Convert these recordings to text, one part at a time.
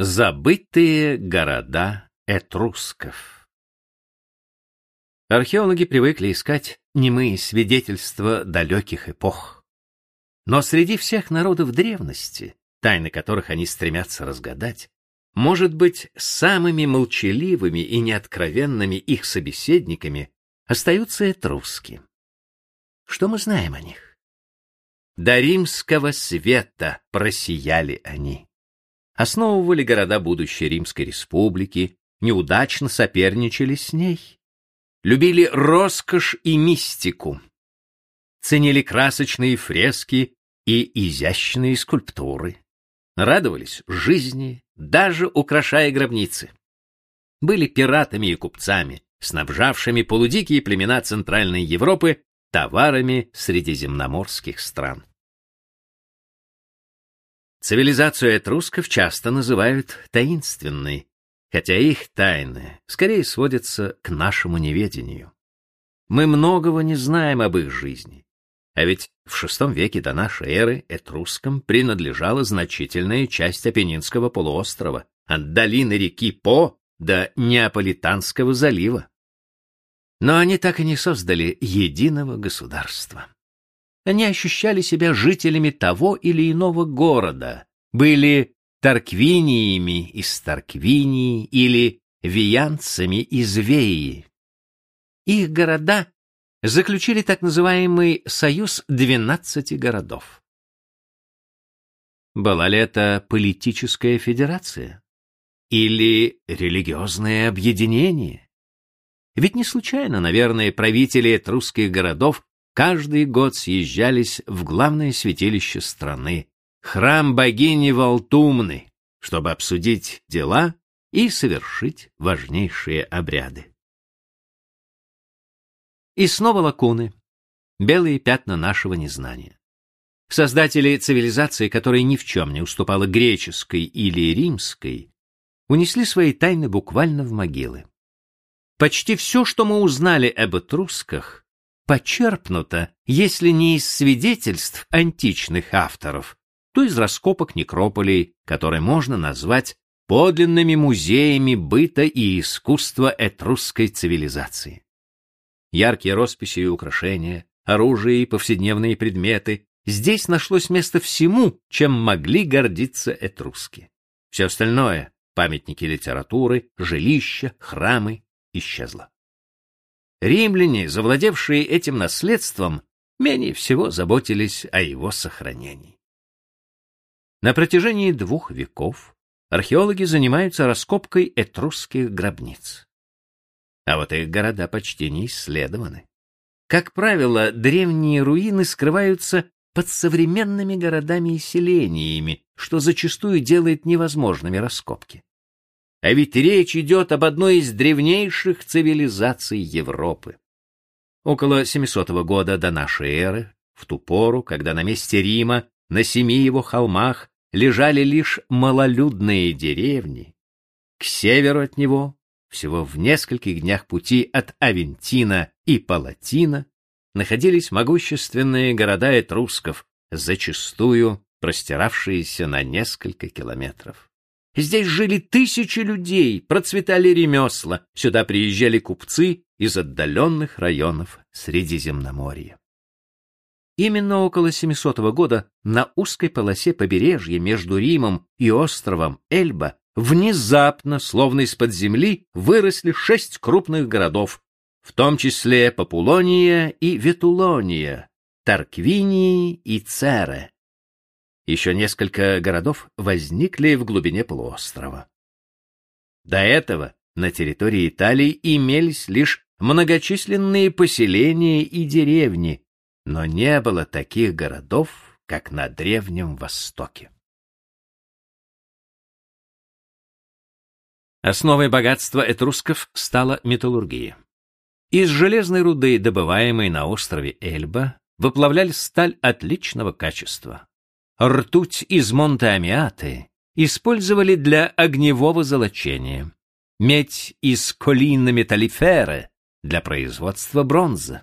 Забытые города этрусков Археологи привыкли искать немые свидетельства далеких эпох. Но среди всех народов древности, тайны которых они стремятся разгадать, может быть, самыми молчаливыми и неоткровенными их собеседниками остаются этруски. Что мы знаем о них? До римского света просияли они основывали города будущей Римской республики, неудачно соперничали с ней. Любили роскошь и мистику. Ценили красочные фрески и изящные скульптуры. Радовались жизни, даже украшая гробницы. Были пиратами и купцами, снабжавшими полудикие племена Центральной Европы товарами средиземноморских стран. Цивилизацию этрусков часто называют таинственной, хотя их тайны скорее сводятся к нашему неведению. Мы многого не знаем об их жизни, а ведь в VI веке до нашей эры этрускам принадлежала значительная часть Апеннинского полуострова, от долины реки По до Неаполитанского залива. Но они так и не создали единого государства. Они ощущали себя жителями того или иного города, были Тарквиниями из Тарквинии или Виянцами из Веи. Их города заключили так называемый союз двенадцати городов. Была ли это политическая федерация или религиозное объединение? Ведь не случайно, наверное, правители этрусских городов каждый год съезжались в главное святилище страны, храм богини Валтумны, чтобы обсудить дела и совершить важнейшие обряды. И снова лакуны, белые пятна нашего незнания. Создатели цивилизации, которая ни в чем не уступала греческой или римской, унесли свои тайны буквально в могилы. Почти все, что мы узнали об этрусках, почерпнуто, если не из свидетельств античных авторов, то из раскопок некрополей, которые можно назвать подлинными музеями быта и искусства этрусской цивилизации. Яркие росписи и украшения, оружие и повседневные предметы здесь нашлось место всему, чем могли гордиться этруски. Все остальное — памятники литературы, жилища, храмы — исчезло. Римляне, завладевшие этим наследством, менее всего заботились о его сохранении. На протяжении двух веков археологи занимаются раскопкой этрусских гробниц. А вот их города почти не исследованы. Как правило, древние руины скрываются под современными городами и селениями, что зачастую делает невозможными раскопки. А ведь речь идет об одной из древнейших цивилизаций Европы. Около 700 года до нашей эры, в ту пору, когда на месте Рима, на семи его холмах, лежали лишь малолюдные деревни, к северу от него, всего в нескольких днях пути от Авентина и Палатина, находились могущественные города этрусков, зачастую простиравшиеся на несколько километров. Здесь жили тысячи людей, процветали ремесла, сюда приезжали купцы из отдаленных районов Средиземноморья. Именно около 700 года на узкой полосе побережья между Римом и островом Эльба внезапно, словно из-под земли, выросли шесть крупных городов, в том числе Популония и Ветулония, Тарквинии и Цере. Еще несколько городов возникли в глубине полуострова. До этого на территории Италии имелись лишь многочисленные поселения и деревни, но не было таких городов, как на Древнем Востоке. Основой богатства этрусков стала металлургия. Из железной руды, добываемой на острове Эльба, выплавляли сталь отличного качества ртуть из Монте-Амиаты использовали для огневого золочения, медь из колина металлифера для производства бронзы.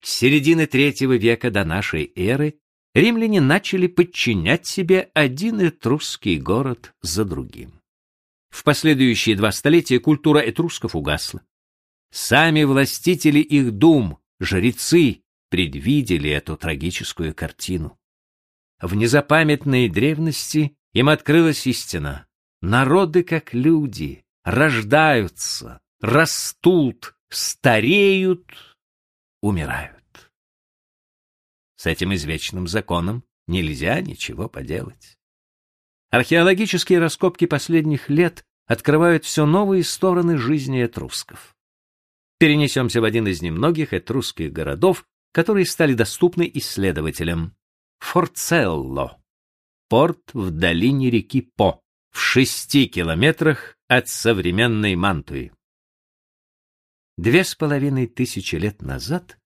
С середины третьего века до нашей эры римляне начали подчинять себе один этрусский город за другим. В последующие два столетия культура этрусков угасла. Сами властители их дум, жрецы, предвидели эту трагическую картину. В незапамятной древности им открылась истина. Народы, как люди, рождаются, растут, стареют, умирают. С этим извечным законом нельзя ничего поделать. Археологические раскопки последних лет открывают все новые стороны жизни этрусков. Перенесемся в один из немногих этрусских городов, которые стали доступны исследователям. Форцелло. Порт в долине реки По, в шести километрах от современной Мантуи. Две с половиной тысячи лет назад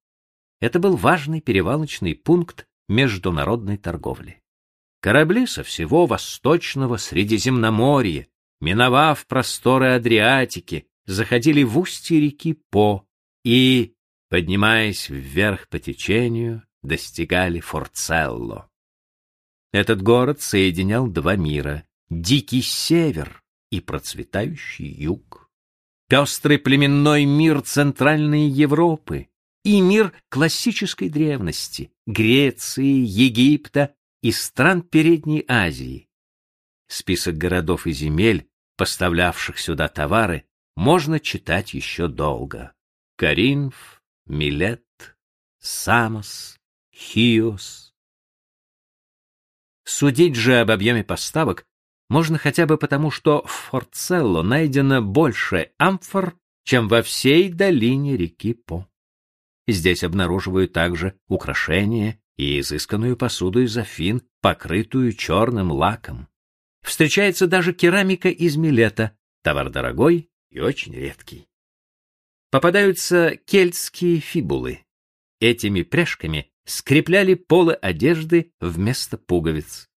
это был важный перевалочный пункт международной торговли. Корабли со всего восточного Средиземноморья, миновав просторы Адриатики, заходили в устье реки По и, поднимаясь вверх по течению, достигали Форцелло. Этот город соединял два мира — дикий север и процветающий юг пестрый племенной мир Центральной Европы и мир классической древности Греции, Египта и стран Передней Азии. Список городов и земель, поставлявших сюда товары, можно читать еще долго. Каринф, Милет, Самос, Хиос. Судить же об объеме поставок можно хотя бы потому, что в Форцелло найдено больше амфор, чем во всей долине реки По. Здесь обнаруживают также украшения и изысканную посуду из Афин, покрытую черным лаком. Встречается даже керамика из Милета, товар дорогой и очень редкий. Попадаются кельтские фибулы. Этими пряжками скрепляли полы одежды вместо пуговиц.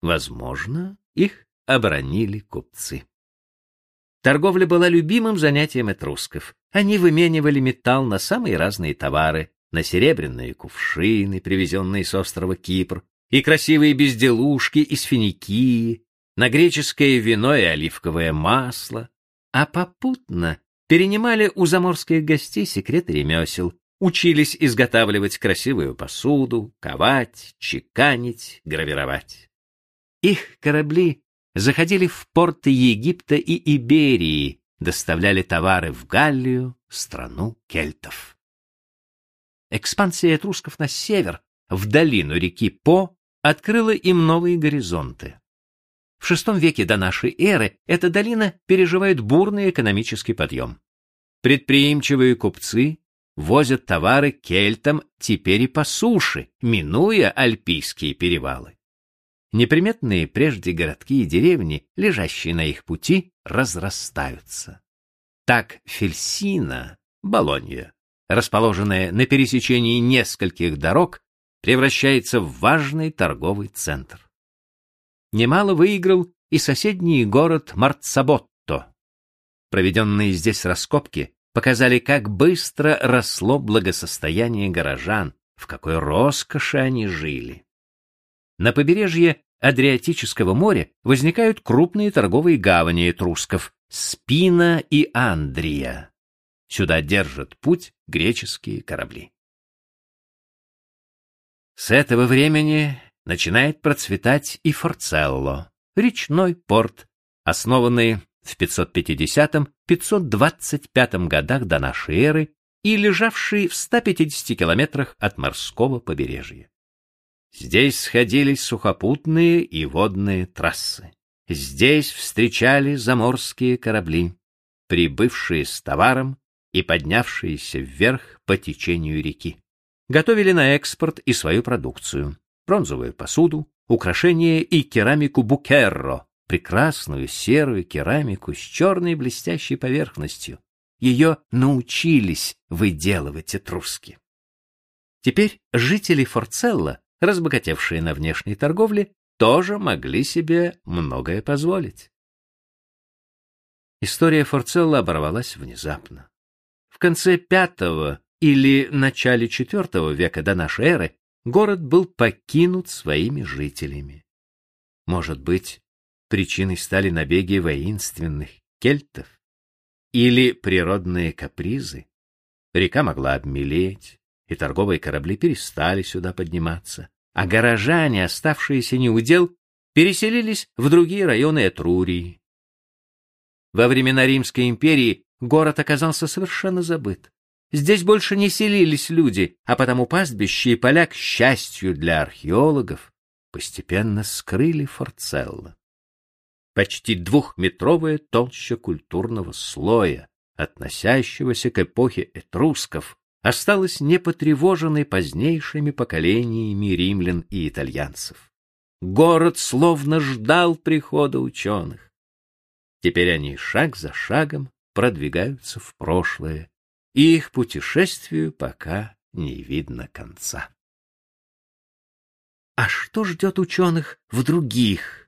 Возможно, их оборонили купцы. Торговля была любимым занятием этрусков. Они выменивали металл на самые разные товары, на серебряные кувшины, привезенные с острова Кипр, и красивые безделушки из Финикии, на греческое вино и оливковое масло, а попутно перенимали у заморских гостей секреты ремесел, учились изготавливать красивую посуду, ковать, чеканить, гравировать. Их корабли заходили в порты Египта и Иберии, доставляли товары в Галлию, страну кельтов. Экспансия этрусков на север, в долину реки По, открыла им новые горизонты. В VI веке до нашей эры эта долина переживает бурный экономический подъем. Предприимчивые купцы возят товары кельтам теперь и по суше, минуя альпийские перевалы. Неприметные прежде городки и деревни, лежащие на их пути, разрастаются. Так Фельсина, Болонья, расположенная на пересечении нескольких дорог, превращается в важный торговый центр. Немало выиграл и соседний город Марцаботто. Проведенные здесь раскопки показали, как быстро росло благосостояние горожан, в какой роскоши они жили. На побережье Адриатического моря возникают крупные торговые гавани этрусков Спина и Андрия. Сюда держат путь греческие корабли. С этого времени начинает процветать и Форцелло, речной порт, основанный в 550-525 годах до нашей эры и лежавший в 150 километрах от морского побережья. Здесь сходились сухопутные и водные трассы. Здесь встречали заморские корабли, прибывшие с товаром и поднявшиеся вверх по течению реки. Готовили на экспорт и свою продукцию: бронзовую посуду, украшения и керамику букерро, прекрасную серую керамику с черной блестящей поверхностью. Ее научились выделывать этруски. Теперь жители Форцелла разбогатевшие на внешней торговле, тоже могли себе многое позволить. История Форцелла оборвалась внезапно. В конце V или начале IV века до нашей эры город был покинут своими жителями. Может быть, причиной стали набеги воинственных кельтов или природные капризы. Река могла обмелеть, и торговые корабли перестали сюда подниматься, а горожане, оставшиеся неудел, переселились в другие районы Этрурии. Во времена Римской империи город оказался совершенно забыт. Здесь больше не селились люди, а потому пастбище и поля, к счастью для археологов, постепенно скрыли Форцелло. Почти двухметровая толща культурного слоя, относящегося к эпохе этрусков, осталась непотревоженной позднейшими поколениями римлян и итальянцев. Город словно ждал прихода ученых. Теперь они шаг за шагом продвигаются в прошлое, и их путешествию пока не видно конца. А что ждет ученых в других,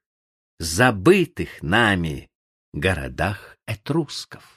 забытых нами городах этрусков?